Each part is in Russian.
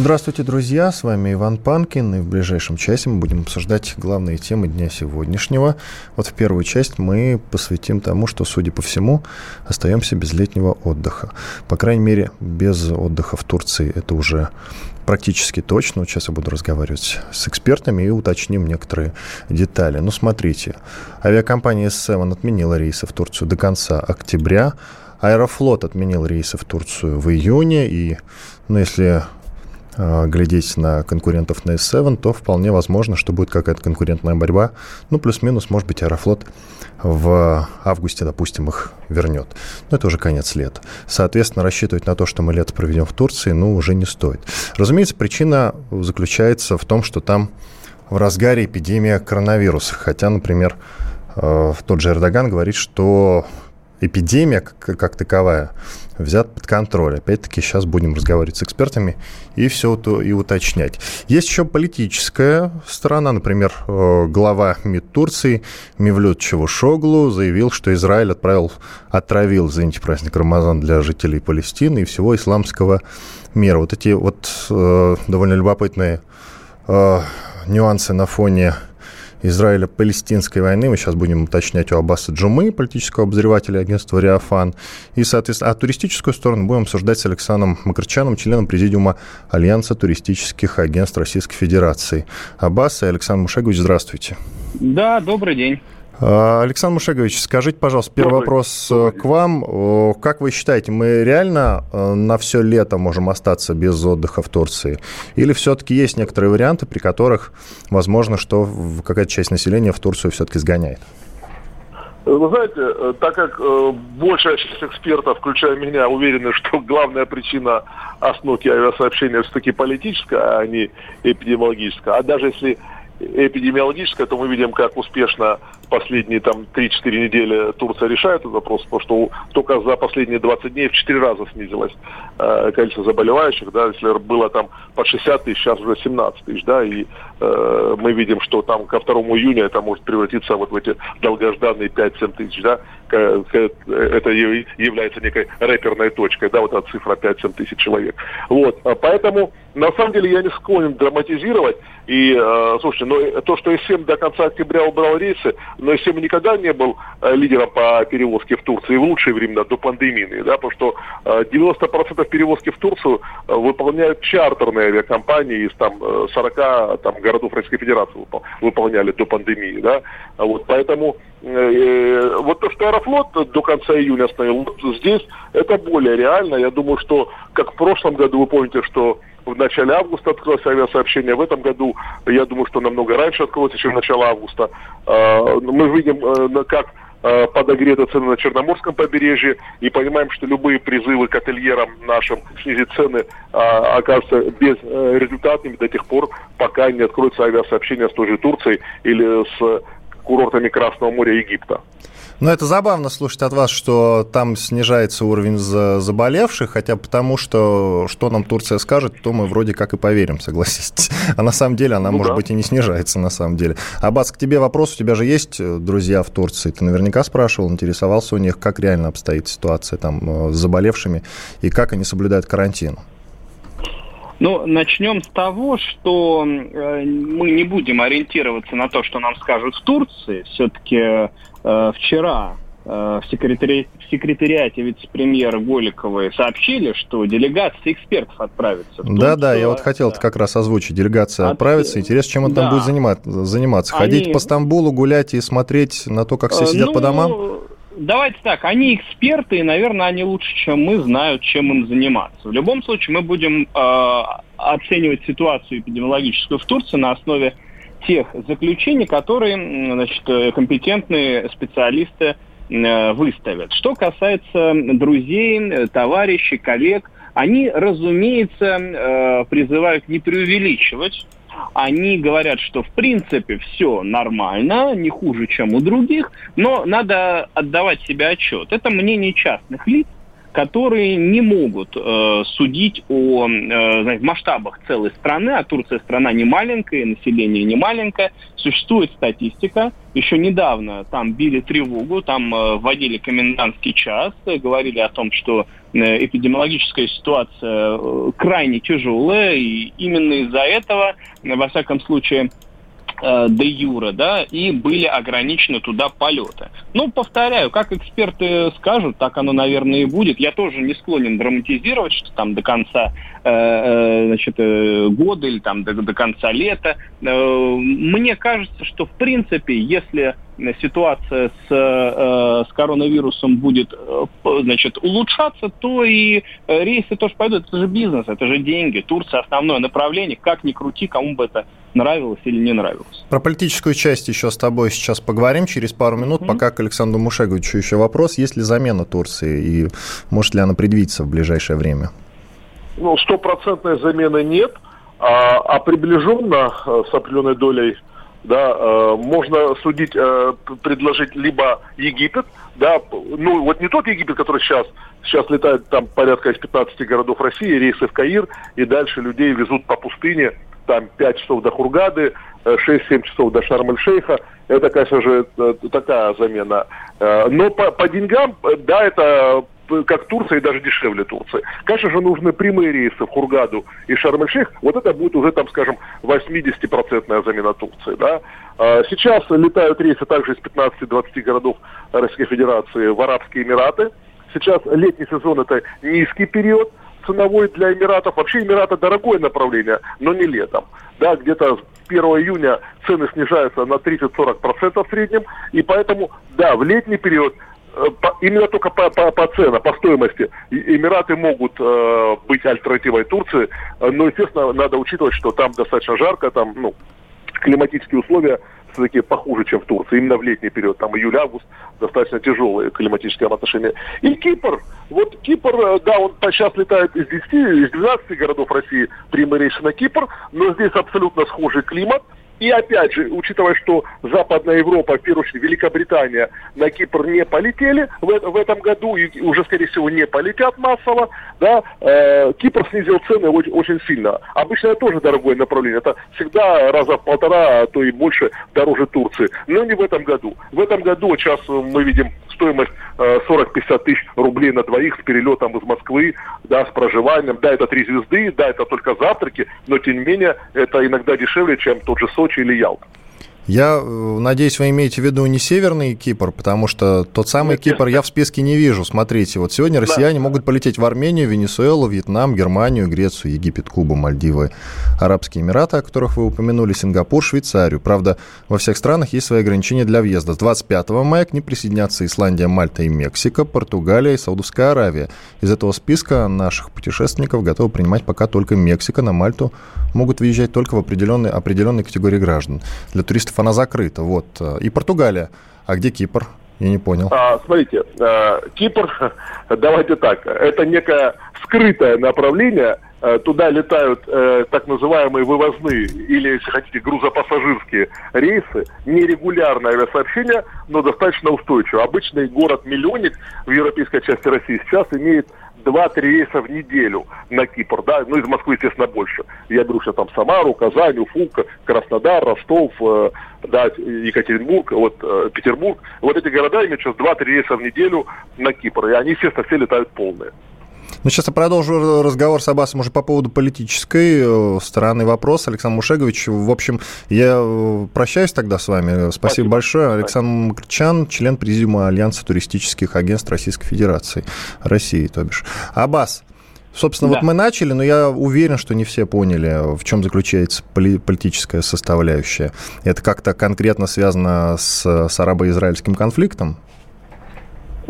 Здравствуйте, друзья! С вами Иван Панкин, и в ближайшем часе мы будем обсуждать главные темы дня сегодняшнего. Вот в первую часть мы посвятим тому, что, судя по всему, остаемся без летнего отдыха. По крайней мере, без отдыха в Турции это уже практически точно. Сейчас я буду разговаривать с экспертами и уточним некоторые детали. Ну, смотрите, авиакомпания S7 отменила рейсы в Турцию до конца октября. Аэрофлот отменил рейсы в Турцию в июне. И, ну, если глядеть на конкурентов на S7, то вполне возможно, что будет какая-то конкурентная борьба. Ну, плюс-минус, может быть, Аэрофлот в августе, допустим, их вернет. Но это уже конец лета. Соответственно, рассчитывать на то, что мы лето проведем в Турции, ну, уже не стоит. Разумеется, причина заключается в том, что там в разгаре эпидемия коронавируса. Хотя, например, э, тот же Эрдоган говорит, что эпидемия как, как таковая взят под контроль. Опять-таки, сейчас будем разговаривать с экспертами и все то и уточнять. Есть еще политическая сторона. Например, э, глава МИД Турции Мевлют Чавушоглу заявил, что Израиль отправил, отравил, извините, праздник Рамазан для жителей Палестины и всего исламского мира. Вот эти вот э, довольно любопытные э, нюансы на фоне Израиля-Палестинской войны. Мы сейчас будем уточнять у Аббаса Джумы, политического обозревателя агентства «Реофан». И, соответственно, а туристическую сторону будем обсуждать с Александром Макарчаном, членом президиума Альянса туристических агентств Российской Федерации. Аббас и Александр Мушегович, здравствуйте. Да, добрый день. А, Александр Мушегович, скажите, пожалуйста, первый добрый, вопрос э, добрый. к вам. Как вы считаете, мы реально э, на все лето можем остаться без отдыха в Турции? Или все-таки есть некоторые варианты, при которых возможно, что какая-то часть населения в Турцию все-таки сгоняет? Вы знаете, э, так как большая часть экспертов, включая меня, уверены, что главная причина остановки авиасообщения все-таки политическая, а не эпидемиологическая, а даже если эпидемиологическая, то мы видим, как успешно последние там 3-4 недели Турция решает этот вопрос, потому что только за последние 20 дней в 4 раза снизилось э, количество заболевающих, да, если было там по 60 тысяч, сейчас уже 17 тысяч, да, и э, мы видим, что там ко 2 июня это может превратиться вот в эти долгожданные 5-7 тысяч, да, это является некой рэперной точкой, да, вот эта цифра 5-7 тысяч человек. Вот, а поэтому на самом деле я не склонен драматизировать. И, э, слушайте, но то, что СМ до конца октября убрал рейсы, но СМ никогда не был э, лидером по перевозке в Турции в лучшие времена, до пандемии, да, потому что э, 90% перевозки в Турцию э, выполняют чартерные авиакомпании из там 40 э, там, городов Российской Федерации выполняли до пандемии, да, вот, поэтому э, вот то, что Аэрофлот до конца июня остановил, здесь это более реально, я думаю, что, как в прошлом году, вы помните, что в начале августа открылось авиасообщение. В этом году, я думаю, что намного раньше откроется, чем начало августа. А, мы видим, э, как э, подогреты цены на Черноморском побережье и понимаем, что любые призывы к ательерам нашим снизить цены а, окажутся безрезультатными до тех пор, пока не откроется авиасообщение с той же Турцией или с курортами Красного моря Египта. Ну, это забавно слушать от вас, что там снижается уровень заболевших, хотя потому что, что нам Турция скажет, то мы вроде как и поверим, согласитесь. А на самом деле она, ну, может да. быть, и не снижается на самом деле. Аббас, к тебе вопрос. У тебя же есть э, друзья в Турции? Ты наверняка спрашивал, интересовался у них, как реально обстоит ситуация там э, с заболевшими и как они соблюдают карантин? Ну, начнем с того, что э, мы не будем ориентироваться на то, что нам скажут в Турции. Все-таки э, вчера э, в, секретари... в секретариате вице-премьера Голиковой сообщили, что делегация экспертов отправится. Да, да, я вот хотел да. как раз озвучить. Делегация От... отправится. Интересно, чем он да. там будет заниматься? заниматься? Ходить Они... по Стамбулу, гулять и смотреть на то, как все сидят ну... по домам? давайте так, они эксперты, и, наверное, они лучше, чем мы, знают, чем им заниматься. В любом случае, мы будем э, оценивать ситуацию эпидемиологическую в Турции на основе тех заключений, которые значит, компетентные специалисты э, выставят. Что касается друзей, товарищей, коллег, они, разумеется, э, призывают не преувеличивать они говорят, что в принципе все нормально, не хуже, чем у других, но надо отдавать себе отчет. Это мнение частных лиц, которые не могут э, судить о э, знаете, масштабах целой страны, а Турция страна не маленькая, население не маленькое. Существует статистика. Еще недавно там били тревогу, там э, вводили комендантский час, э, говорили о том, что э, эпидемиологическая ситуация э, крайне тяжелая, и именно из-за этого, во всяком случае, э, де юра, да, и были ограничены туда полеты. Ну, повторяю, как эксперты скажут, так оно, наверное, и будет. Я тоже не склонен драматизировать, что там до конца э, э значит, э, года или там до, до конца лета. Э, мне кажется, что, в принципе, если ситуация с, э, с коронавирусом будет э, значит, улучшаться, то и рейсы тоже пойдут. Это же бизнес, это же деньги. Турция основное направление. Как ни крути, кому бы это нравилось или не нравилось. Про политическую часть еще с тобой сейчас поговорим через пару минут. Mm-hmm. Пока к Александру Мушеговичу еще вопрос. Есть ли замена Турции и может ли она предвидеться в ближайшее время? Ну, стопроцентной замены нет, а, а приближенно с определенной долей да, э, можно судить, э, предложить либо Египет, да, ну вот не тот Египет, который сейчас, сейчас летает там порядка из 15 городов России, рейсы в Каир, и дальше людей везут по пустыне, там 5 часов до Хургады, 6-7 э, часов до Шарм-эль-Шейха. Это, конечно же, э, такая замена. Э, но по, по деньгам, да, это как Турция и даже дешевле Турции. Конечно же, нужны прямые рейсы в Хургаду и Шарм-эль-Шейх. Вот это будет уже, там, скажем, 80% замена Турции. Да? Сейчас летают рейсы также из 15-20 городов Российской Федерации в Арабские Эмираты. Сейчас летний сезон – это низкий период ценовой для Эмиратов. Вообще Эмираты дорогое направление, но не летом. Да, где-то с 1 июня цены снижаются на 30-40% в среднем. И поэтому, да, в летний период Э, именно только по, по, по ценам, по стоимости Эмираты могут э, быть альтернативой Турции, но, естественно, надо учитывать, что там достаточно жарко, там, ну, климатические условия все-таки похуже, чем в Турции, именно в летний период, там июль-август, достаточно тяжелые климатические отношения. И Кипр, вот Кипр, э, да, он сейчас летает из 10, из 12 городов России. Прямые рейсы на Кипр, но здесь абсолютно схожий климат – и опять же, учитывая, что Западная Европа, в первую очередь Великобритания, на Кипр не полетели в, в этом году и уже, скорее всего, не полетят массово, да, э, Кипр снизил цены очень, очень сильно. Обычно это тоже дорогое направление. Это всегда раза в полтора, а то и больше дороже Турции. Но не в этом году. В этом году сейчас мы видим стоимость э, 40-50 тысяч рублей на двоих с перелетом из Москвы, да, с проживанием. Да, это три звезды, да, это только завтраки, но тем не менее это иногда дешевле, чем тот же Сочи или Ялта. Я э, надеюсь, вы имеете в виду не Северный Кипр, потому что тот самый Нет, Кипр я в списке не вижу. Смотрите, вот сегодня россияне да. могут полететь в Армению, Венесуэлу, Вьетнам, Германию, Грецию, Египет, Кубу, Мальдивы, Арабские Эмираты, о которых вы упомянули, Сингапур, Швейцарию. Правда, во всех странах есть свои ограничения для въезда. С 25 мая к ним присоединятся Исландия, Мальта и Мексика, Португалия и Саудовская Аравия. Из этого списка наших путешественников готовы принимать пока только Мексика. На Мальту могут въезжать только в определенной, определенной категории граждан. Для туристов она закрыта. Вот. И Португалия. А где Кипр? Я не понял. А, смотрите, э, Кипр, давайте так, это некое скрытое направление, э, туда летают э, так называемые вывозные или, если хотите, грузопассажирские рейсы, нерегулярное авиасообщение, но достаточно устойчиво. Обычный город-миллионник в европейской части России сейчас имеет два-три рейса в неделю на Кипр, да, ну из Москвы, естественно, больше. Я беру сейчас там Самару, Казань, Уфу, Краснодар, Ростов, э, да, Екатеринбург, вот э, Петербург. Вот эти города имеют сейчас два-три рейса в неделю на Кипр, и они, естественно, все летают полные. Ну, сейчас я продолжу разговор с Аббасом уже по поводу политической э, стороны вопроса. Александр Мушегович, в общем, я э, прощаюсь тогда с вами. Спасибо, Спасибо. большое. Александр Макричан, член президиума Альянса туристических агентств Российской Федерации. России, то бишь. Аббас, Собственно, да. вот мы начали, но я уверен, что не все поняли, в чем заключается политическая составляющая. Это как-то конкретно связано с, с арабо-израильским конфликтом?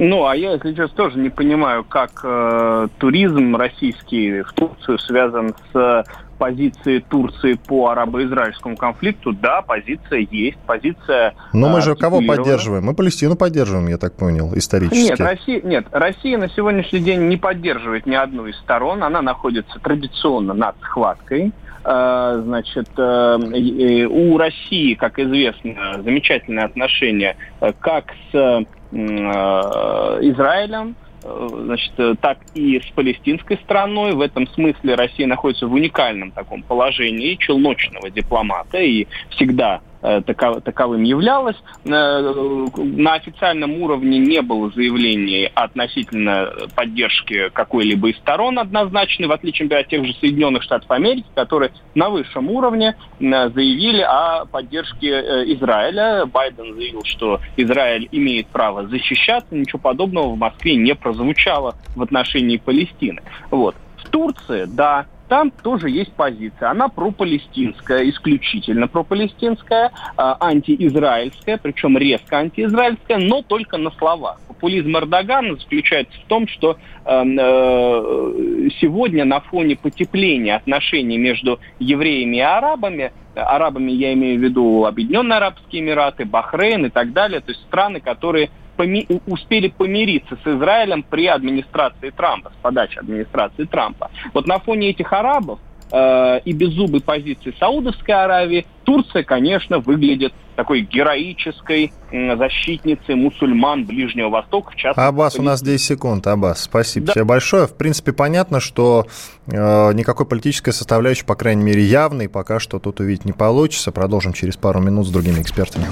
Ну, а я, если честно, тоже не понимаю, как э, туризм российский в Турцию связан с позиции Турции по арабо-израильскому конфликту, да, позиция есть, позиция... Но мы же кого поддерживаем? Мы Палестину поддерживаем, я так понял, исторически. Нет, Россия, нет, Россия на сегодняшний день не поддерживает ни одну из сторон, она находится традиционно над схваткой. Э, значит, э, у России, как известно, замечательные отношения э, как с Израилем, значит, так и с палестинской страной. В этом смысле Россия находится в уникальном таком положении челночного дипломата и всегда Э, таковым являлось. Э, на официальном уровне не было заявлений относительно поддержки какой-либо из сторон однозначной, в отличие от тех же Соединенных Штатов Америки, которые на высшем уровне э, заявили о поддержке Израиля. Байден заявил, что Израиль имеет право защищаться. Ничего подобного в Москве не прозвучало в отношении Палестины. Вот. В Турции, да, там тоже есть позиция. Она пропалестинская, исключительно пропалестинская, а, антиизраильская, причем резко антиизраильская, но только на словах. Популизм Эрдогана заключается в том, что эм, э, сегодня на фоне потепления отношений между евреями и арабами, арабами я имею в виду Объединенные Арабские Эмираты, Бахрейн и так далее, то есть страны, которые поми успели помириться с Израилем при администрации Трампа, с подачи администрации Трампа. Вот на фоне этих арабов э, и беззубой позиции Саудовской Аравии Турция, конечно, выглядит такой героической э, защитницей мусульман Ближнего Востока. В частности, Аббас, у нас 10 секунд. Аббас, спасибо да. тебе большое. В принципе, понятно, что э, никакой политической составляющей, по крайней мере, явной, пока что тут увидеть не получится. Продолжим через пару минут с другими экспертами.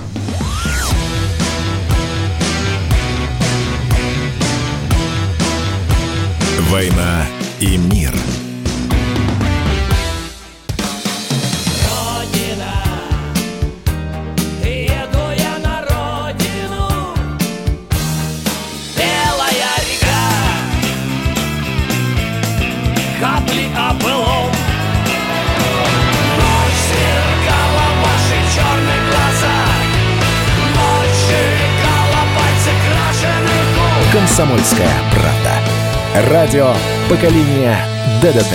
«Война и мир». «Комсомольская правда». Радио поколения ДДТ».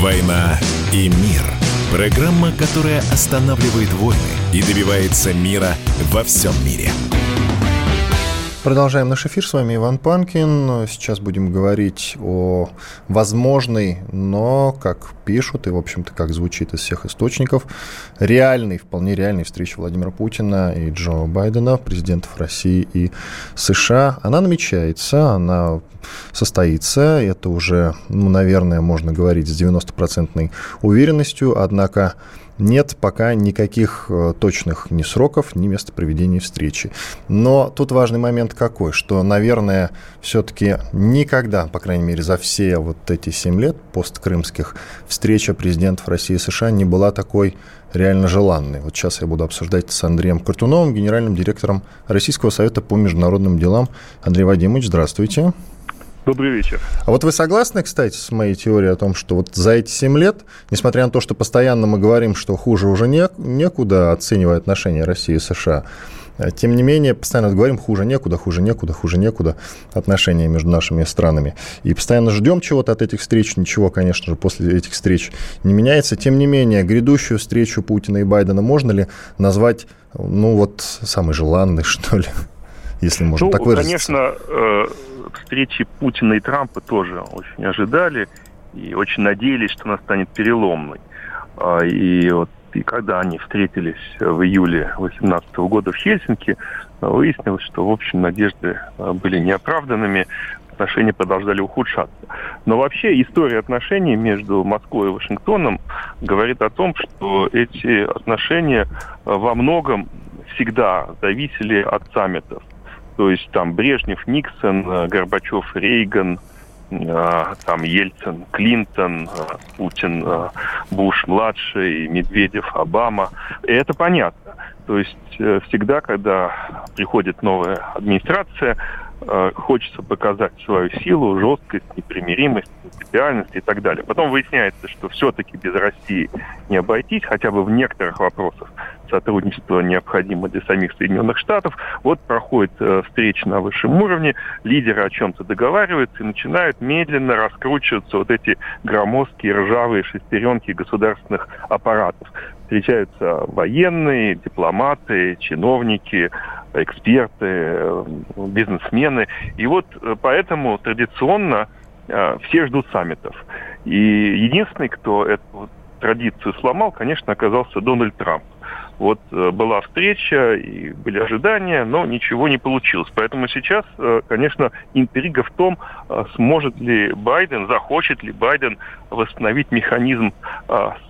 «Война и мир». Программа, которая останавливает войны и добивается мира во всем мире. Продолжаем наш эфир. С вами Иван Панкин. Сейчас будем говорить о возможной, но, как пишут и, в общем-то, как звучит из всех источников, реальной, вполне реальной встрече Владимира Путина и Джо Байдена, президентов России и США. Она намечается, она состоится. Это уже, ну, наверное, можно говорить с 90% уверенностью. Однако нет пока никаких э, точных ни сроков, ни места проведения встречи. Но тут важный момент какой, что, наверное, все-таки никогда, по крайней мере, за все вот эти семь лет посткрымских встреча президентов России и США не была такой реально желанной. Вот сейчас я буду обсуждать с Андреем Картуновым, генеральным директором Российского совета по международным делам. Андрей Вадимович, здравствуйте. Добрый вечер. А вот вы согласны, кстати, с моей теорией о том, что вот за эти 7 лет, несмотря на то, что постоянно мы говорим, что хуже уже не, некуда, оценивая отношения России и США, э, тем не менее, постоянно говорим, хуже некуда, хуже некуда, хуже некуда отношения между нашими странами. И постоянно ждем чего-то от этих встреч. Ничего, конечно же, после этих встреч не меняется. Тем не менее, грядущую встречу Путина и Байдена можно ли назвать, ну вот, самой желанной, что ли? Если можно ну, так выразиться. Конечно, э, встречи Путина и Трампа тоже очень ожидали и очень надеялись, что она станет переломной. А, и вот и когда они встретились в июле 2018 года в Хельсинки, выяснилось, что, в общем, надежды а, были неоправданными, отношения продолжали ухудшаться. Но вообще история отношений между Москвой и Вашингтоном говорит о том, что эти отношения а, во многом всегда зависели от саммитов. То есть там Брежнев, Никсон, э, Горбачев, Рейган, э, там Ельцин, Клинтон, э, Путин, Буш младший, Медведев, Обама. И это понятно. То есть всегда, когда приходит новая администрация, Э, хочется показать свою силу, жесткость, непримиримость, принципиальность и так далее. Потом выясняется, что все-таки без России не обойтись, хотя бы в некоторых вопросах сотрудничество необходимо для самих Соединенных Штатов. Вот проходит э, встреча на высшем уровне, лидеры о чем-то договариваются и начинают медленно раскручиваться вот эти громоздкие ржавые шестеренки государственных аппаратов. Встречаются военные, дипломаты, чиновники, эксперты, э, бизнесмены. И вот э, поэтому традиционно э, все ждут саммитов. И единственный, кто эту традицию сломал, конечно, оказался Дональд Трамп. Вот была встреча и были ожидания, но ничего не получилось. Поэтому сейчас, конечно, интрига в том, сможет ли Байден, захочет ли Байден восстановить механизм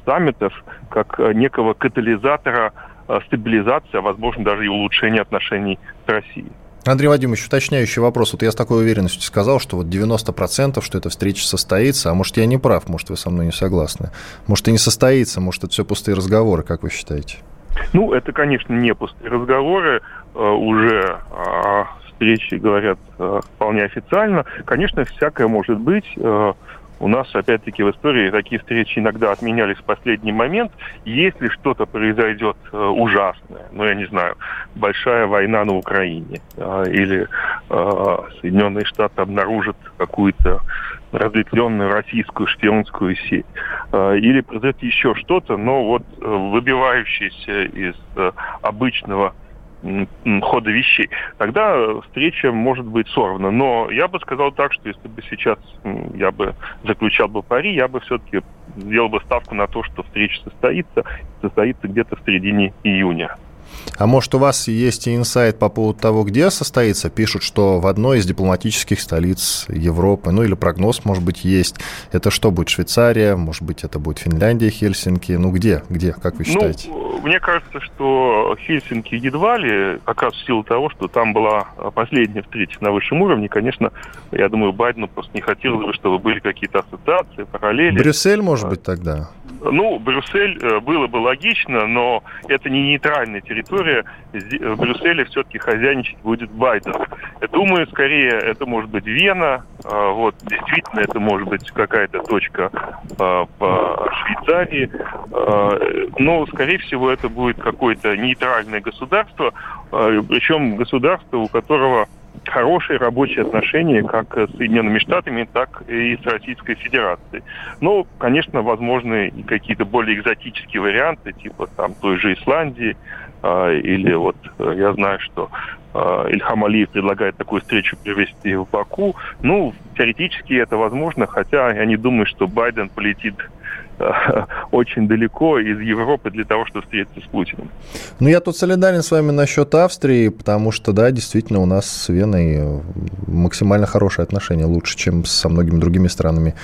саммитов как некого катализатора стабилизация, а возможно даже и улучшение отношений с Россией. Андрей Вадимович, уточняющий вопрос. Вот я с такой уверенностью сказал, что вот 90%, что эта встреча состоится, а может, я не прав, может, вы со мной не согласны. Может, и не состоится, может, это все пустые разговоры, как вы считаете? Ну, это, конечно, не пустые разговоры. Э, уже э, встречи говорят вполне официально. Конечно, всякое может быть. У нас, опять-таки, в истории такие встречи иногда отменялись в последний момент. Если что-то произойдет э, ужасное, ну, я не знаю, большая война на Украине, э, или э, Соединенные Штаты обнаружат какую-то разветвленную российскую шпионскую сеть, или произойдет еще что-то, но вот выбивающееся из обычного хода вещей, тогда встреча может быть сорвана. Но я бы сказал так, что если бы сейчас я бы заключал бы пари, я бы все-таки сделал бы ставку на то, что встреча состоится, состоится где-то в середине июня. А может, у вас есть инсайт по поводу того, где состоится? Пишут, что в одной из дипломатических столиц Европы, ну или прогноз, может быть, есть. Это что будет, Швейцария? Может быть, это будет Финляндия, Хельсинки? Ну где? Где, как вы ну, считаете? Ну, мне кажется, что Хельсинки едва ли, как раз в силу того, что там была последняя встреча на высшем уровне, конечно, я думаю, Байдену просто не хотелось бы, чтобы были какие-то ассоциации, параллели. Брюссель, может быть, тогда? Ну, Брюссель э, было бы логично, но это не нейтральная территория. В Брюсселе все-таки хозяйничать будет Байден. Я думаю, скорее это может быть Вена. А, вот, действительно, это может быть какая-то точка а, по Швейцарии. А, но, скорее всего, это будет какое-то нейтральное государство, причем государство, у которого хорошие рабочие отношения как с Соединенными Штатами, так и с Российской Федерацией. Ну, конечно, возможны и какие-то более экзотические варианты, типа там той же Исландии, э, или вот э, я знаю, что э, Ильхам Алиев предлагает такую встречу провести в Баку. Ну, теоретически это возможно, хотя я не думаю, что Байден полетит очень далеко из Европы для того, чтобы встретиться с Путиным. Ну, я тут солидарен с вами насчет Австрии, потому что, да, действительно, у нас с Веной максимально хорошие отношения, лучше, чем со многими другими странами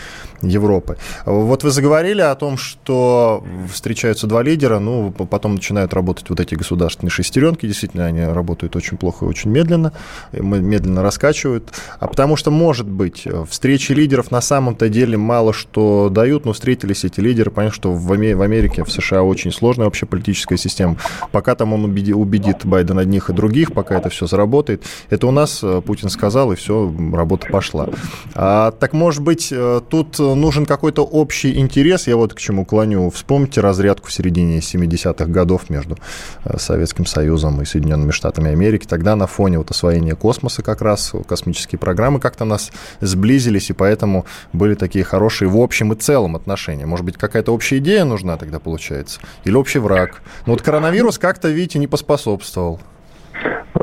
Европы. Вот вы заговорили о том, что встречаются два лидера, ну, потом начинают работать вот эти государственные шестеренки, действительно, они работают очень плохо и очень медленно, медленно раскачивают, а потому что, может быть, встречи лидеров на самом-то деле мало что дают, но встретились эти лидеры, понятно, что в Америке, в США очень сложная вообще политическая система. Пока там он убедит, убедит Байдена одних и других, пока это все заработает, это у нас э, Путин сказал, и все, работа пошла. А, так, может быть, э, тут нужен какой-то общий интерес, я вот к чему клоню. Вспомните разрядку в середине 70-х годов между э, Советским Союзом и Соединенными Штатами Америки. Тогда на фоне вот освоения космоса как раз космические программы как-то нас сблизились, и поэтому были такие хорошие в общем и целом отношения. Может быть, какая-то общая идея нужна тогда получается? Или общий враг? Ну вот коронавирус как-то, видите, не поспособствовал.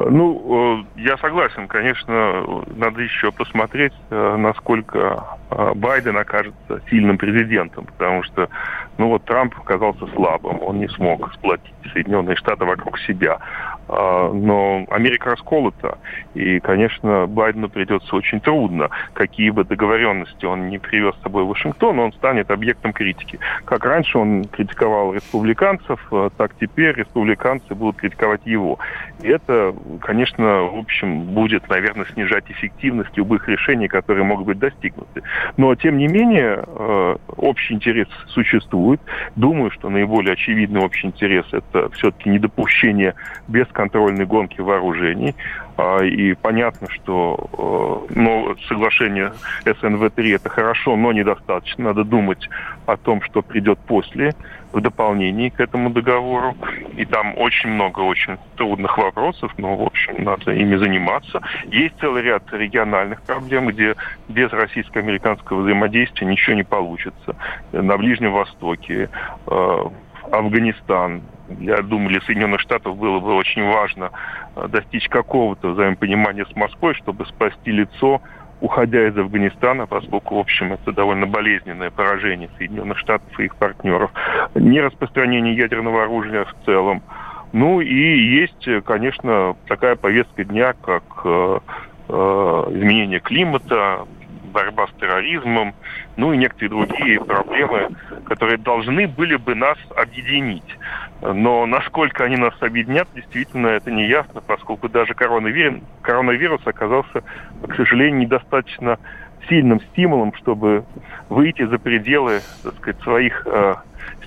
Ну, э, я согласен, конечно, надо еще посмотреть, э, насколько э, Байден окажется сильным президентом, потому что, ну вот Трамп оказался слабым, он не смог сплотить Соединенные Штаты вокруг себя. А, но Америка расколота, и, конечно, Байдену придется очень трудно. Какие бы договоренности он не привез с собой в Вашингтон, он станет объектом критики. Как раньше он критиковал республиканцев, а, так теперь республиканцы будут критиковать его. И это, конечно, в общем, будет, наверное, снижать эффективность любых решений, которые могут быть достигнуты. Но, тем не менее, а, общий интерес существует. Думаю, что наиболее очевидный общий интерес – это все-таки недопущение без бесконтрольной гонки вооружений. А, и понятно, что ну, соглашение СНВ-3 это хорошо, но недостаточно. Надо думать о том, что придет после, в дополнении к этому договору. И там очень много очень трудных вопросов, но, в общем, надо ими заниматься. Есть целый ряд региональных проблем, где без российско-американского взаимодействия ничего не получится. На Ближнем Востоке, э, Афганистан, я думаю, для Соединенных Штатов было бы очень важно э, достичь какого-то взаимопонимания с Москвой, чтобы спасти лицо, уходя из Афганистана, поскольку, в общем, это довольно болезненное поражение Соединенных Штатов и их партнеров. Не распространение ядерного оружия в целом. Ну и есть, конечно, такая повестка дня, как э, э, изменение климата, борьба с терроризмом, ну и некоторые другие проблемы, которые должны были бы нас объединить. Но насколько они нас объединят, действительно, это не ясно, поскольку даже коронавирус, коронавирус оказался, к сожалению, недостаточно сильным стимулом, чтобы выйти за пределы, так сказать, своих э,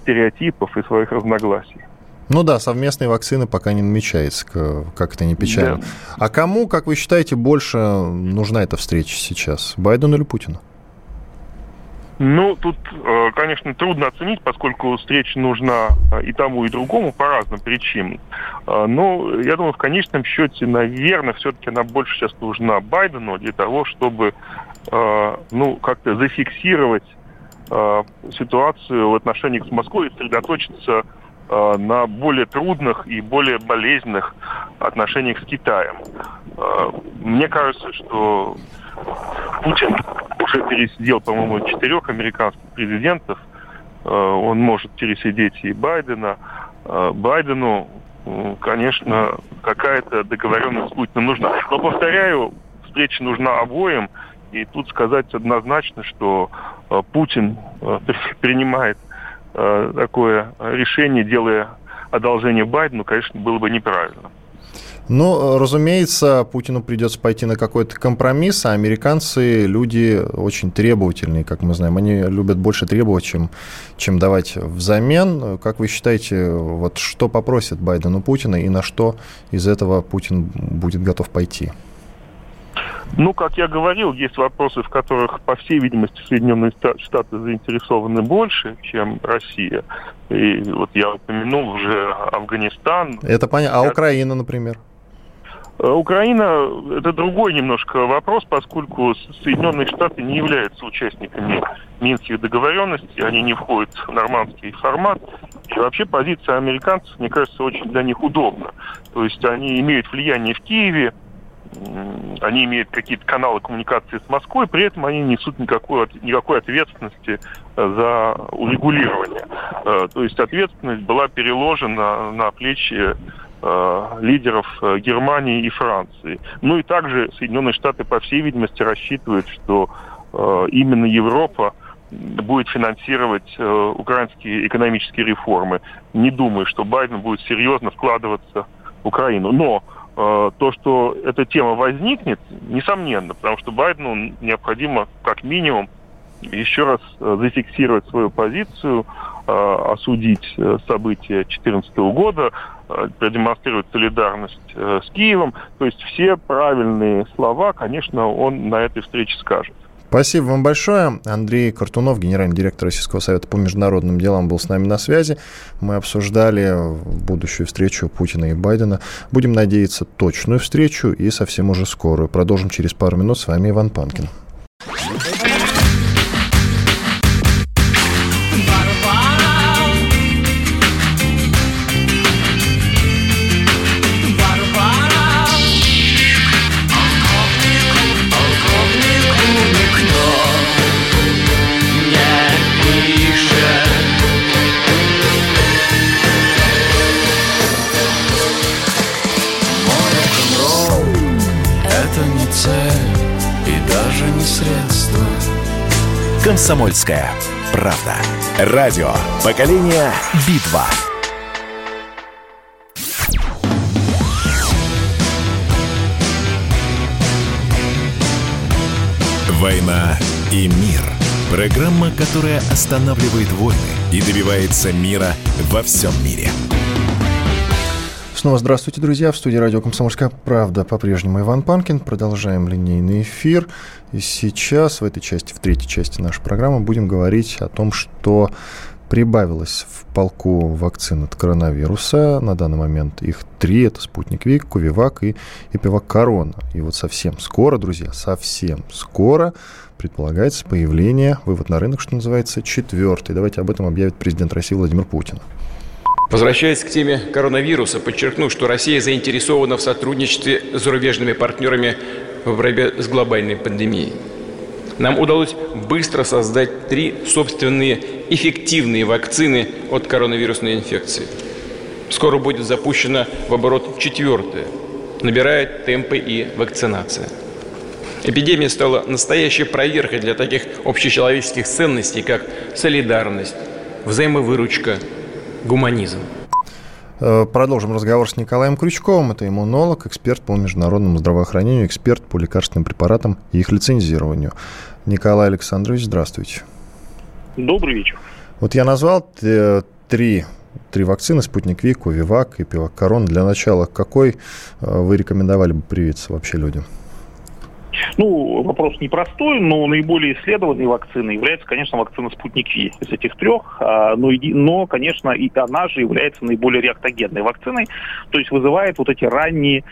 стереотипов и своих разногласий. Ну да, совместные вакцины пока не намечается, как это не печально. Да. А кому, как вы считаете, больше нужна эта встреча сейчас? Байдену или Путину? Ну, тут, э, конечно, трудно оценить, поскольку встреча нужна э, и тому, и другому по разным причинам. Э, но я думаю, в конечном счете, наверное, все-таки она больше сейчас нужна Байдену для того, чтобы, ну, как-то зафиксировать ситуацию в отношениях с Москвой и сосредоточиться на более трудных и более болезненных отношениях с Китаем. Э, мне кажется, что Путин уже пересидел, по-моему, четырех американских президентов. Э, он может пересидеть и Байдена. Байдену, конечно, какая-то договоренность Путина нужна. Но, повторяю, встреча нужна обоим. И тут сказать однозначно, что Путин принимает такое решение, делая одолжение Байдену, конечно, было бы неправильно. Ну, разумеется, Путину придется пойти на какой-то компромисс, а американцы люди очень требовательные, как мы знаем. Они любят больше требовать, чем, чем давать взамен. Как вы считаете, вот что попросит Байдену Путина и на что из этого Путин будет готов пойти? Ну, как я говорил, есть вопросы, в которых, по всей видимости, Соединенные Штаты заинтересованы больше, чем Россия. И вот я упомянул уже Афганистан. Это понятно. А. Украина, например? Э, Украина – это другой немножко вопрос, поскольку Соединенные Штаты не являются участниками Минских договоренностей, они не входят в нормандский формат. И вообще позиция американцев, мне кажется, очень для них удобна. То есть они имеют влияние в Киеве, они имеют какие-то каналы коммуникации с Москвой, при этом они несут никакой, никакой ответственности э, за урегулирование. Э, то есть ответственность была переложена на плечи лидеров Германии и Франции. Ну и также Соединенные Штаты, по всей видимости, рассчитывают, что именно Европа будет финансировать украинские экономические реформы. Не думаю, что Байден будет серьезно вкладываться в Украину. Но Э, то, что эта тема возникнет, несомненно, потому что Байдену необходимо как минимум еще раз э, зафиксировать свою позицию, э, осудить события 2014 года, продемонстрировать солидарность с Киевом. То есть все правильные слова, конечно, он на этой встрече скажет. Спасибо вам большое. Андрей Картунов, генеральный директор Российского совета по международным делам, был с нами на связи. Мы обсуждали будущую встречу Путина и Байдена. Будем надеяться, точную встречу и совсем уже скорую. Продолжим через пару минут. С вами Иван Панкин. Комсомольская правда. Радио. Поколение. Битва. «Война и мир» – программа, которая останавливает войны и добивается мира во всем мире. Снова здравствуйте, друзья. В студии радио «Комсомольская правда» по-прежнему Иван Панкин. Продолжаем линейный эфир. И сейчас, в этой части, в третьей части нашей программы, будем говорить о том, что прибавилось в полку вакцин от коронавируса. На данный момент их три. Это «Спутник Вик», «Кувивак» и «Эпивак Корона». И вот совсем скоро, друзья, совсем скоро предполагается появление, вывод на рынок, что называется, четвертый. Давайте об этом объявит президент России Владимир Путин. Возвращаясь к теме коронавируса, подчеркну, что Россия заинтересована в сотрудничестве с зарубежными партнерами в борьбе с глобальной пандемией. Нам удалось быстро создать три собственные эффективные вакцины от коронавирусной инфекции. Скоро будет запущена в оборот четвертая. Набирает темпы и вакцинация. Эпидемия стала настоящей проверкой для таких общечеловеческих ценностей, как солидарность, взаимовыручка, гуманизм. Э, продолжим разговор с Николаем Крючковым. Это иммунолог, эксперт по международному здравоохранению, эксперт по лекарственным препаратам и их лицензированию. Николай Александрович, здравствуйте. Добрый вечер. Вот я назвал э, три, три вакцины, спутник Вик, Вивак и Пивак Корон. Для начала, какой э, вы рекомендовали бы привиться вообще людям? Ну, вопрос непростой, но наиболее исследованной вакциной является, конечно, вакцина «Спутник Ви» из этих трех. А, но, но, конечно, и она же является наиболее реактогенной вакциной, то есть вызывает вот эти ранние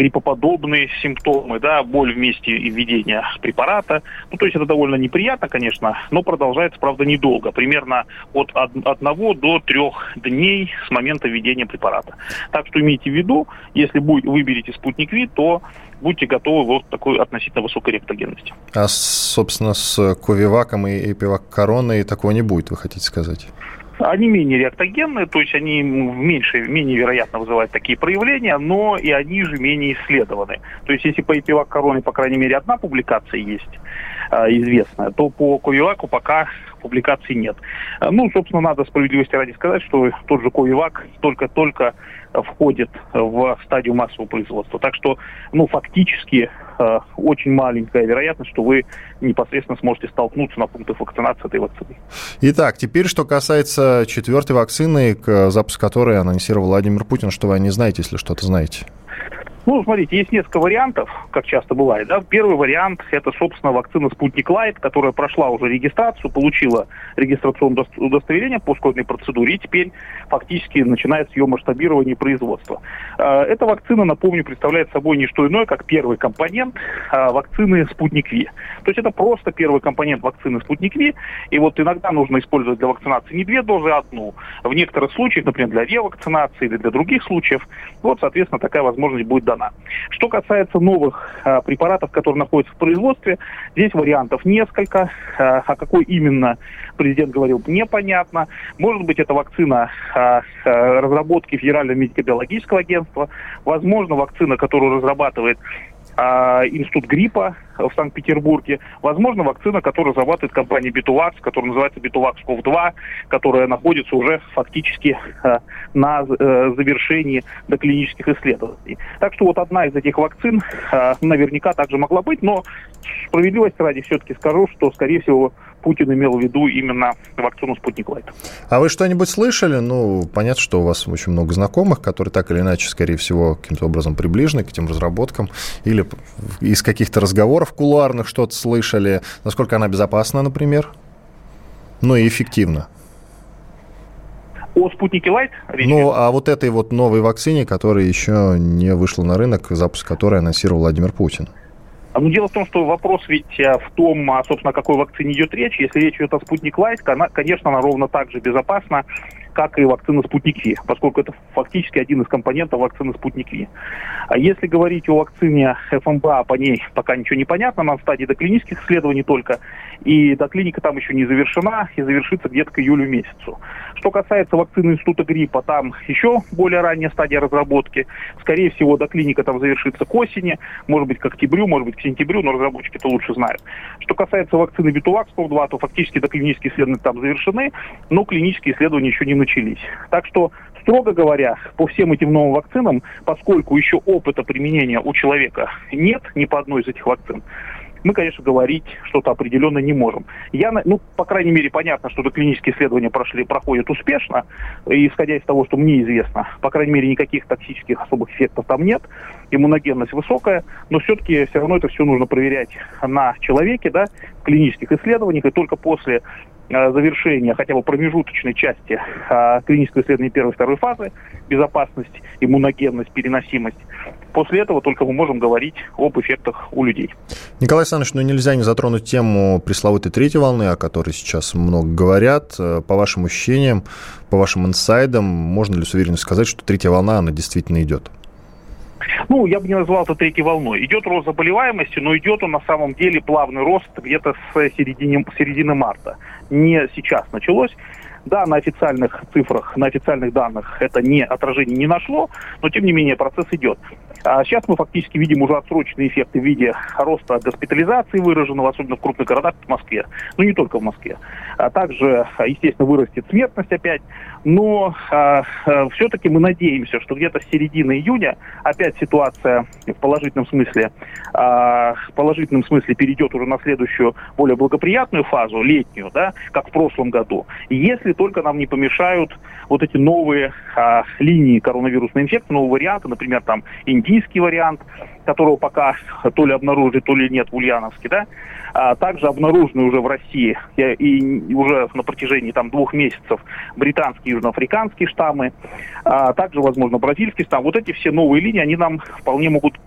гриппоподобные симптомы, да, боль вместе и введение препарата. Ну, то есть это довольно неприятно, конечно, но продолжается, правда, недолго, примерно от одного до трех дней с момента введения препарата. Так что имейте в виду, если будет, выберете спутник ВИ, то будьте готовы вот такой относительно высокой реактогенности. А, собственно, с Ковиваком и Эпивак Короной такого не будет, вы хотите сказать? Они менее реактогенные, то есть они меньше, менее вероятно вызывают такие проявления, но и они же менее исследованы. То есть если по эпивак короне, по крайней мере, одна публикация есть э, известная, то по ковиваку пока публикаций нет. Э, ну, собственно, надо справедливости ради сказать, что тот же ковивак только-только входит в стадию массового производства. Так что, ну, фактически очень маленькая вероятность, что вы непосредственно сможете столкнуться на пунктах вакцинации этой вакцины. Итак, теперь, что касается четвертой вакцины, к запуску которой анонсировал Владимир Путин, что вы не знаете, если что-то знаете. Ну, смотрите, есть несколько вариантов, как часто бывает. Да? Первый вариант – это, собственно, вакцина «Спутник Лайт», которая прошла уже регистрацию, получила регистрационное удостоверение по ускоренной процедуре, и теперь фактически начинается ее масштабирование и производство. А, эта вакцина, напомню, представляет собой не что иное, как первый компонент а, вакцины «Спутник Ви». То есть это просто первый компонент вакцины «Спутник Ви», и вот иногда нужно использовать для вакцинации не две дозы, а одну. В некоторых случаях, например, для ревакцинации или для других случаев, вот, соответственно, такая возможность будет дана. Что касается новых а, препаратов, которые находятся в производстве, здесь вариантов несколько. А, а какой именно президент говорил, непонятно. Может быть, это вакцина а, а, разработки Федерального медико-биологического агентства. Возможно, вакцина, которую разрабатывает институт гриппа в Санкт-Петербурге. Возможно, вакцина, которую разрабатывает компания Битувакс, которая называется Битувакс КОВ-2, которая находится уже фактически а, на э, завершении доклинических исследований. Так что вот одна из этих вакцин а, наверняка также могла быть, но справедливости ради все-таки скажу, что, скорее всего, Путин имел в виду именно вакцину «Спутник Лайт». А вы что-нибудь слышали? Ну, понятно, что у вас очень много знакомых, которые так или иначе, скорее всего, каким-то образом приближены к этим разработкам, или из каких-то разговоров кулуарных что-то слышали. Насколько она безопасна, например? Ну и эффективна. О спутнике Лайт? Ну, а вот этой вот новой вакцине, которая еще не вышла на рынок, запуск которой анонсировал Владимир Путин. Ну, дело в том, что вопрос ведь э, в том, а, собственно, о какой вакцине идет речь. Если речь идет о спутник Лайт, она, конечно, она ровно так же безопасна, как и вакцина «Спутник V», поскольку это фактически один из компонентов вакцины «Спутник V». А если говорить о вакцине ФМБА, по ней пока ничего не понятно, она стадии доклинических исследований только, и доклиника там еще не завершена, и завершится где-то к июлю месяцу. Что касается вакцины института гриппа, там еще более ранняя стадия разработки. Скорее всего, доклиника там завершится к осени, может быть, к октябрю, может быть, к сентябрю, но разработчики это лучше знают. Что касается вакцины Бетувакс-2, то фактически доклинические исследования там завершены, но клинические исследования еще не начались. Так что Строго говоря, по всем этим новым вакцинам, поскольку еще опыта применения у человека нет ни по одной из этих вакцин, мы, конечно, говорить что-то определенно не можем. Я, ну, по крайней мере, понятно, что клинические исследования прошли, проходят успешно, и исходя из того, что мне известно, по крайней мере, никаких токсических особых эффектов там нет, иммуногенность высокая, но все-таки все равно это все нужно проверять на человеке, да, в клинических исследованиях, и только после Э, завершения хотя бы промежуточной части э, клинического исследования первой и второй фазы, безопасность, иммуногенность, переносимость. После этого только мы можем говорить об эффектах у людей. Николай Александрович, ну нельзя не затронуть тему пресловутой третьей волны, о которой сейчас много говорят. Э, по вашим ощущениям, по вашим инсайдам, можно ли с уверенностью сказать, что третья волна, она действительно идет? Ну, я бы не назвал это третьей волной. Идет рост заболеваемости, но идет он на самом деле плавный рост где-то с середины, середины марта. Не сейчас началось. Да, на официальных цифрах, на официальных данных это не отражение не нашло, но тем не менее процесс идет. А сейчас мы фактически видим уже отсроченные эффекты в виде роста госпитализации выраженного, особенно в крупных городах, в Москве. Ну, не только в Москве. А также, естественно, вырастет смертность опять. Но а, а, все-таки мы надеемся, что где-то с середины июня опять ситуация в положительном смысле, а, в положительном смысле перейдет уже на следующую, более благоприятную фазу, летнюю, да, как в прошлом году. Если только нам не помешают вот эти новые а, линии коронавирусной инфекции, новые варианты, например, там индийский вариант, которого пока то ли обнаружили, то ли нет в Ульяновске, да, а также обнаружены уже в России и уже на протяжении там двух месяцев британские и южноафриканские штаммы, а также, возможно, бразильский штамм. Вот эти все новые линии, они нам вполне могут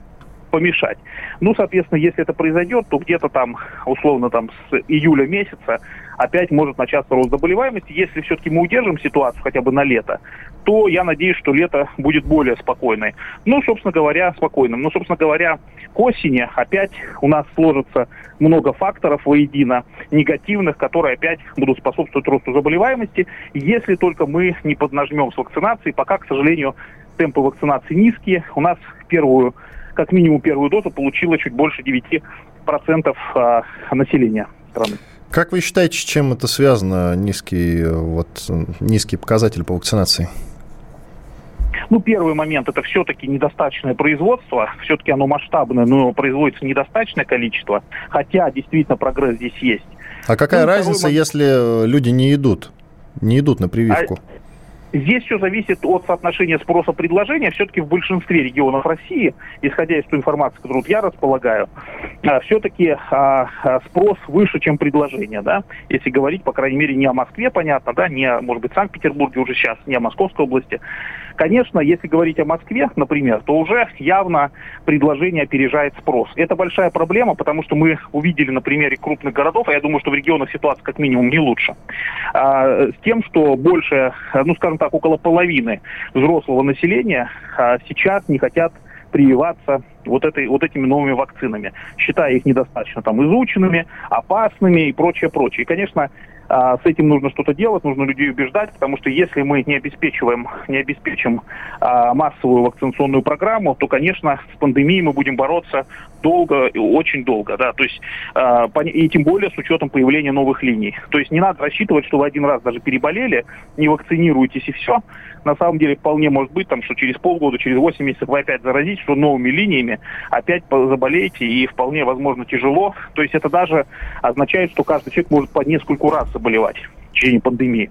помешать. Ну, соответственно, если это произойдет, то где-то там, условно, там с июля месяца опять может начаться рост заболеваемости. Если все-таки мы удержим ситуацию хотя бы на лето, то я надеюсь, что лето будет более спокойной. Ну, собственно говоря, спокойным. Ну, собственно говоря, к осени опять у нас сложится много факторов воедино негативных, которые опять будут способствовать росту заболеваемости, если только мы не поднажмем с вакцинацией. Пока, к сожалению, темпы вакцинации низкие. У нас первую как минимум первую дозу получило чуть больше 9% а, населения страны. Как вы считаете, с чем это связано, низкий, вот, низкий показатель по вакцинации? Ну, первый момент – это все-таки недостаточное производство. Все-таки оно масштабное, но производится недостаточное количество. Хотя, действительно, прогресс здесь есть. А какая ну, разница, момент... если люди не идут? Не идут на прививку? А Здесь все зависит от соотношения спроса-предложения. Все-таки в большинстве регионов России, исходя из той информации, которую я располагаю, а, все-таки а, а, спрос выше, чем предложение. Да? Если говорить, по крайней мере, не о Москве, понятно, да, не, может быть, Санкт-Петербурге уже сейчас, не о Московской области. Конечно, если говорить о Москве, например, то уже явно предложение опережает спрос. Это большая проблема, потому что мы увидели на примере крупных городов, а я думаю, что в регионах ситуация как минимум не лучше, с тем, что больше, ну, скажем так, около половины взрослого населения а, сейчас не хотят прививаться вот, этой, вот этими новыми вакцинами, считая их недостаточно там изученными, опасными и прочее, прочее. И, конечно, с этим нужно что-то делать, нужно людей убеждать, потому что если мы не обеспечиваем, не обеспечим а, массовую вакцинационную программу, то, конечно, с пандемией мы будем бороться долго, очень долго, да, то есть а, и тем более с учетом появления новых линий. То есть не надо рассчитывать, что вы один раз даже переболели, не вакцинируетесь и все. На самом деле вполне может быть, там, что через полгода, через 8 месяцев вы опять заразитесь, что новыми линиями опять заболеете, и вполне возможно тяжело. То есть это даже означает, что каждый человек может по нескольку раз заболевать в течение пандемии.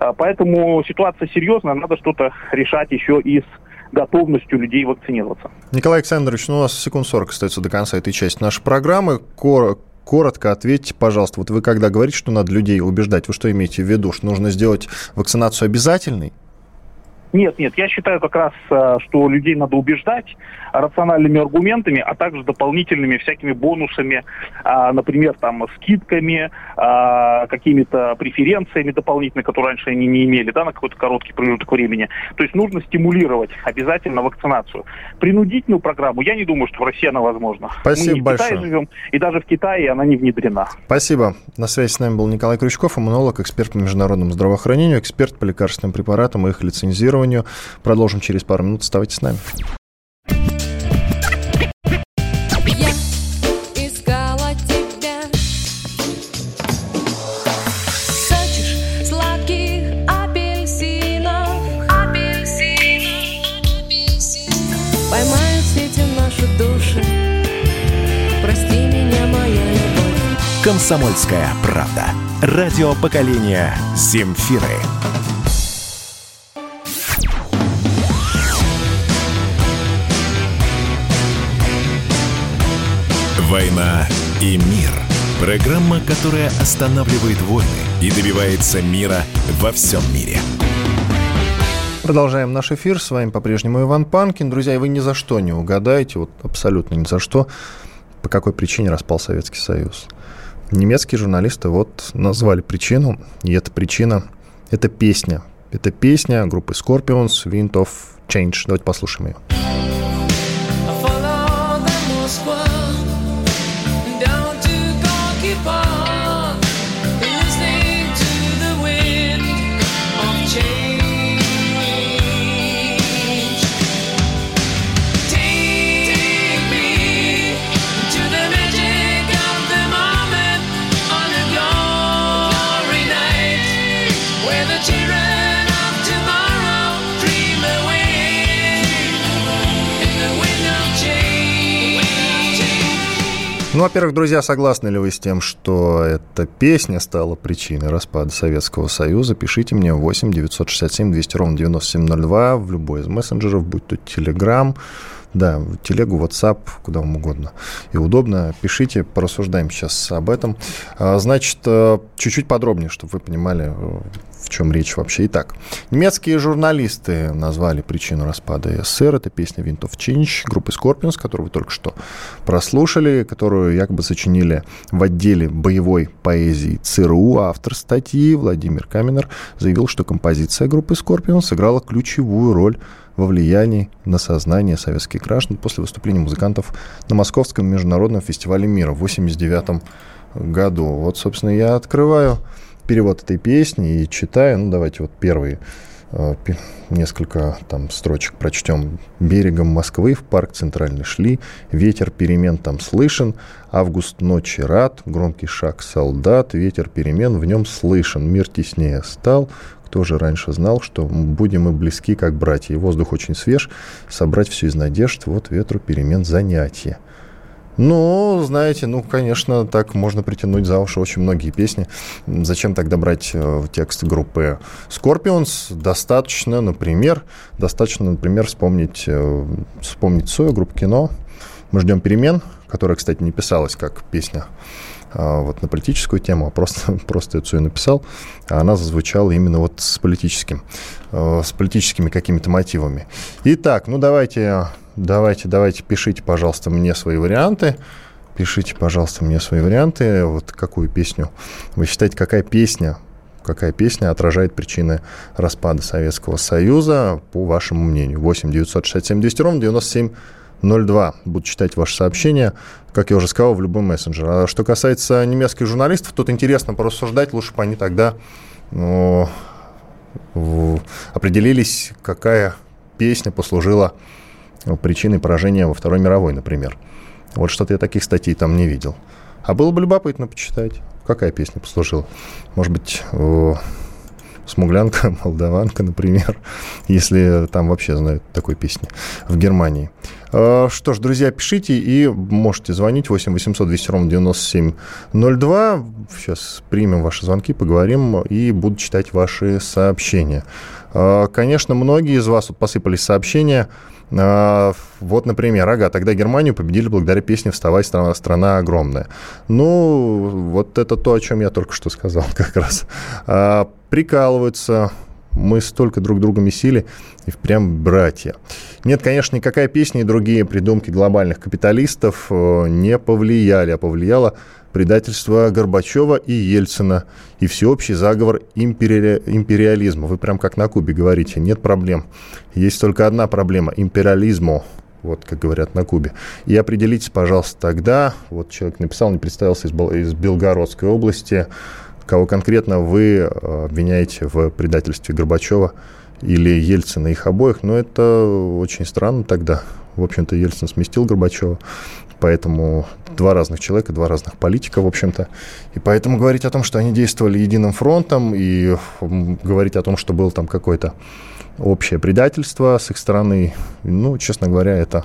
А, поэтому ситуация серьезная, надо что-то решать еще и с готовностью людей вакцинироваться. Николай Александрович, ну у нас секунд 40 остается до конца этой части нашей программы. Кор коротко ответьте, пожалуйста, вот вы когда говорите, что надо людей убеждать, вы что имеете в виду, что нужно сделать вакцинацию обязательной? Нет, нет, я считаю как раз, э, что людей надо убеждать рациональными аргументами, а также дополнительными всякими бонусами, а, например, там, скидками, а, какими-то преференциями дополнительными, которые раньше они не имели, да, на какой-то короткий промежуток времени. То есть нужно стимулировать обязательно вакцинацию. Принудительную программу, я не думаю, что в России она возможна. Спасибо Мы не в большое. Китае живем, и даже в Китае она не внедрена. Спасибо. На связи с нами был Николай Крючков, иммунолог, эксперт по международному здравоохранению, эксперт по лекарственным препаратам и их лицензированию. Продолжим через пару минут. Оставайтесь с нами. «Комсомольская правда». Радио поколения «Земфиры». «Война и мир». Программа, которая останавливает войны и добивается мира во всем мире. Продолжаем наш эфир. С вами по-прежнему Иван Панкин. Друзья, и вы ни за что не угадаете, вот абсолютно ни за что, по какой причине распал Советский Союз. Немецкие журналисты вот назвали причину, и эта причина – это песня. Это песня группы Scorpions «Wind of Change». Давайте послушаем ее. Ну, во-первых, друзья, согласны ли вы с тем, что эта песня стала причиной распада Советского Союза? Пишите мне 8 967 200 ровно 9702 в любой из мессенджеров, будь то Telegram, да, телегу, WhatsApp, куда вам угодно. И удобно. Пишите, порассуждаем сейчас об этом. А, Значит, э, чуть-чуть подробнее, чтобы вы понимали, э, в чем речь вообще. Итак, немецкие журналисты назвали причину распада СССР. Это песня Wind of Change группы Scorpions, которую вы только что прослушали, которую якобы сочинили в отделе боевой поэзии ЦРУ. Автор статьи Владимир Каменер заявил, что композиция группы Scorpions сыграла ключевую роль во влиянии на сознание советских граждан после выступления музыкантов на Московском международном фестивале мира в 1989 году. Вот, собственно, я открываю перевод этой песни и читаю, ну, давайте вот первые несколько там строчек прочтем. «Берегом Москвы в парк центральный шли, ветер перемен там слышен, август ночи рад, громкий шаг солдат, ветер перемен в нем слышен, мир теснее стал, кто же раньше знал, что будем мы близки, как братья, и воздух очень свеж, собрать все из надежд, вот ветру перемен занятия». Ну, знаете, ну, конечно, так можно притянуть за уши очень многие песни. Зачем тогда брать э, текст группы Scorpions? Достаточно, например, достаточно, например, вспомнить, э, вспомнить свою группу кино. Мы ждем перемен, которая, кстати, не писалась как песня а, вот на политическую тему, а просто, просто эту написал, а она зазвучала именно вот с политическим, э, с политическими какими-то мотивами. Итак, ну давайте, давайте, давайте, пишите, пожалуйста, мне свои варианты. Пишите, пожалуйста, мне свои варианты. Вот какую песню вы считаете, какая песня какая песня отражает причины распада Советского Союза, по вашему мнению. 8 967 200 ровно 97 02. Буду читать ваши сообщения, как я уже сказал, в любой мессенджер. А что касается немецких журналистов, тут интересно порассуждать, лучше бы они тогда ну, определились, какая песня послужила причиной поражения во Второй мировой, например. Вот что-то я таких статей там не видел. А было бы любопытно почитать, какая песня послужила. Может быть, э, Смуглянка, Молдаванка, например, если там вообще знают такой песни в Германии. Э, Что ж, друзья, пишите и можете звонить 8 800 200 ровно 9702. Сейчас примем ваши звонки, поговорим и буду читать ваши сообщения. Э, Конечно, многие из вас вот посыпались сообщения. Э, Вот, например, ага, тогда Германию победили благодаря песне «Вставай, страна, страна огромная». Ну, вот это то, о чем я только что сказал как раз. А, Прикалываются Мы столько друг друга месили, и прям братья. Нет, конечно, никакая песня и другие придумки глобальных капиталистов э, не повлияли, а повлияло предательство Горбачева и Ельцина и всеобщий заговор импери... империализма. Вы прям как на Кубе говорите, нет проблем. Есть только одна проблема – империализму вот как говорят на Кубе. И определитесь, пожалуйста, тогда, вот человек написал, не представился из, из Белгородской области, кого конкретно вы э, обвиняете в предательстве Горбачева или Ельцина, их обоих, но это очень странно тогда. В общем-то, Ельцин сместил Горбачева, поэтому два разных человека, два разных политика, в общем-то. И поэтому говорить о том, что они действовали единым фронтом, и говорить о том, что был там какой-то общее предательство с их стороны, ну, честно говоря, это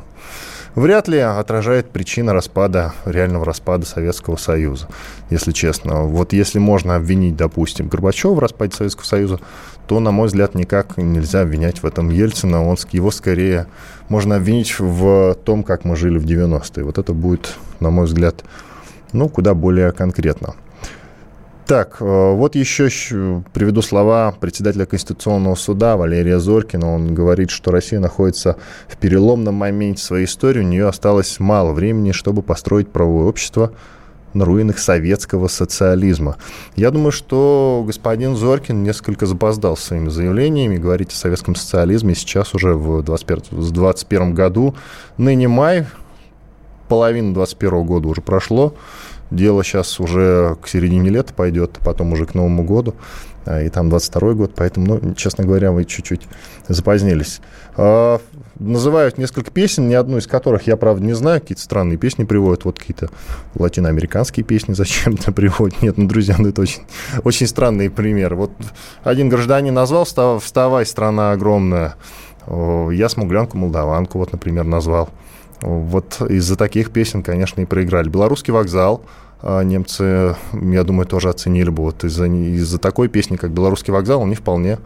вряд ли отражает причина распада, реального распада Советского Союза, если честно. Вот если можно обвинить, допустим, Горбачева в распаде Советского Союза, то, на мой взгляд, никак нельзя обвинять в этом Ельцина. Он, его скорее можно обвинить в том, как мы жили в 90-е. Вот это будет, на мой взгляд, ну, куда более конкретно. Так, э, вот еще приведу слова председателя Конституционного суда Валерия Зоркина. Он говорит, что Россия находится в переломном моменте своей истории. У нее осталось мало времени, чтобы построить правовое общество на руинах советского социализма. Я думаю, что господин Зоркин несколько запоздал своими заявлениями. Говорить о советском социализме сейчас уже в 2021 году. Ныне май, половина 2021 года уже прошло. Дело сейчас уже к середине лета пойдет, потом уже к Новому году, а, и там 22 год, поэтому, ну, честно говоря, вы чуть-чуть запозднились. А, называют несколько песен, ни одну из которых я, правда, не знаю, какие-то странные песни приводят, вот какие-то латиноамериканские песни зачем-то приводят. Нет, ну, друзья, ну, это очень, очень странный пример. Вот один гражданин назвал «Вставай, страна огромная», я смуглянку-молдаванку, вот, например, назвал. Вот из-за таких песен, конечно, и проиграли. Белорусский вокзал а, немцы, я думаю, тоже оценили бы. Вот из-за, из-за такой песни, как «Белорусский вокзал», они вполне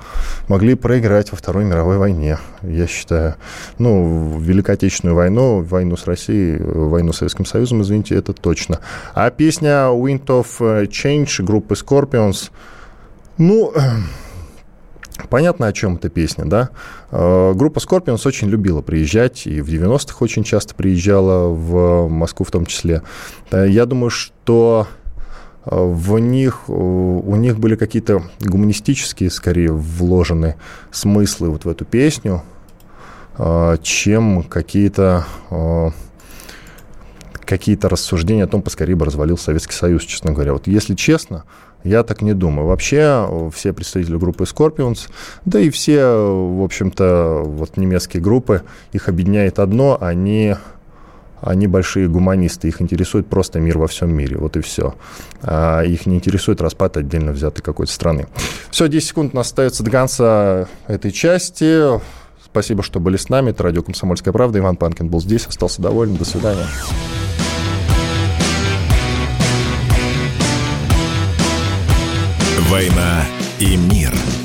могли проиграть во Второй мировой войне, я считаю. Ну, Великой Отечественную войну, войну с Россией, войну с Советским Союзом, извините, это точно. А песня «Wind of Change» группы Scorpions, ну, Понятно, о чем эта песня, да? Э, группа Scorpions очень любила приезжать, и в 90-х очень часто приезжала в Москву в том числе. Э, я думаю, что э, в них, у них были какие-то гуманистические, скорее, вложены смыслы вот в эту песню, чем какие-то какие-то рассуждения о том, поскорее бы развалился Советский Союз, честно говоря. Вот если честно, я так не думаю. Вообще, все представители группы Scorpions, да и все, в общем-то, вот немецкие группы, их объединяет одно, они они большие гуманисты, их интересует просто мир во всем мире, вот и все. А их не интересует распад отдельно взятой какой-то страны. Все, 10 секунд у нас остается до конца этой части. Спасибо, что были с нами. Это радио «Комсомольская правда». Иван Панкин был здесь, остался доволен. До свидания. «Война и мир».